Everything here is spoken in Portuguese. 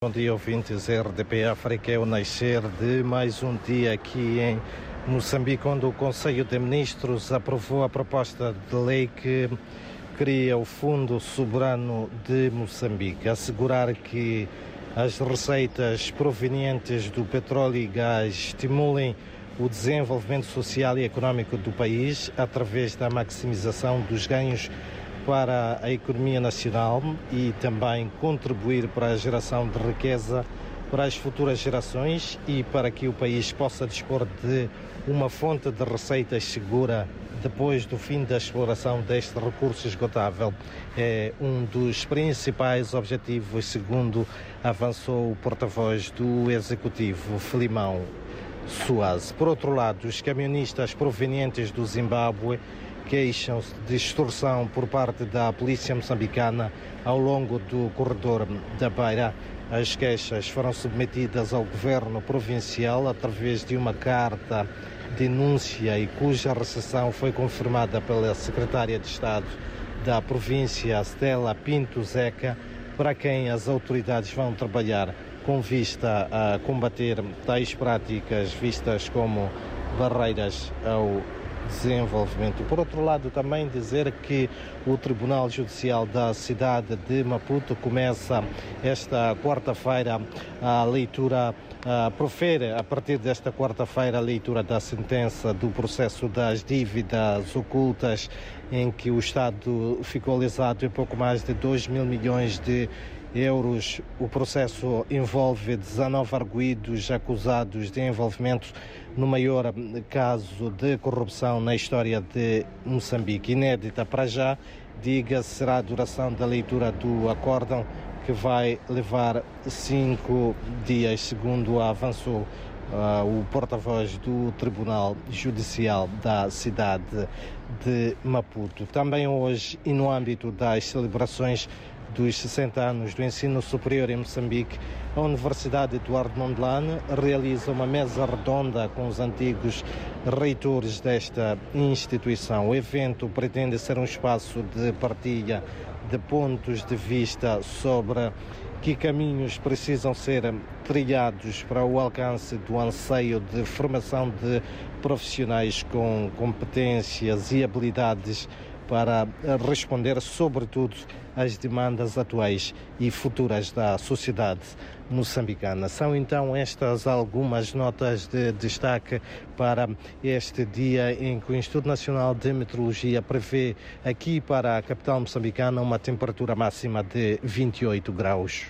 Bom dia, ouvintes RDP África. É o nascer de mais um dia aqui em Moçambique, onde o Conselho de Ministros aprovou a proposta de lei que cria o Fundo Soberano de Moçambique, assegurar que as receitas provenientes do petróleo e gás estimulem o desenvolvimento social e econômico do país através da maximização dos ganhos para a economia nacional e também contribuir para a geração de riqueza para as futuras gerações e para que o país possa dispor de uma fonte de receitas segura depois do fim da exploração deste recurso esgotável. É um dos principais objetivos, segundo avançou o porta-voz do Executivo, Filimão Por outro lado, os camionistas provenientes do Zimbábue queixam-se de extorsão por parte da polícia moçambicana ao longo do corredor da Beira. As queixas foram submetidas ao governo provincial através de uma carta denúncia e cuja recepção foi confirmada pela secretária de Estado da província, Stella Pinto Zeca, para quem as autoridades vão trabalhar com vista a combater tais práticas vistas como barreiras ao desenvolvimento. Por outro lado, também dizer que o Tribunal Judicial da cidade de Maputo começa esta quarta-feira a leitura Uh, profere a partir desta quarta-feira a leitura da sentença do processo das dívidas ocultas, em que o Estado ficou lesado em pouco mais de 2 mil milhões de euros. O processo envolve 19 arguídos acusados de envolvimento no maior caso de corrupção na história de Moçambique. Inédita para já, diga será a duração da leitura do acórdão, que vai levar cinco dias, segundo avançou uh, o porta-voz do Tribunal Judicial da cidade de Maputo. Também hoje, e no âmbito das celebrações dos 60 anos do ensino superior em Moçambique, a Universidade Eduardo Mondlane realiza uma mesa redonda com os antigos reitores desta instituição. O evento pretende ser um espaço de partilha de pontos de vista sobre que caminhos precisam ser trilhados para o alcance do anseio de formação de profissionais com competências e habilidades para responder, sobretudo, às demandas atuais e futuras da sociedade moçambicana. São então estas algumas notas de destaque para este dia em que o Instituto Nacional de Meteorologia prevê aqui para a capital moçambicana uma temperatura máxima de 28 graus.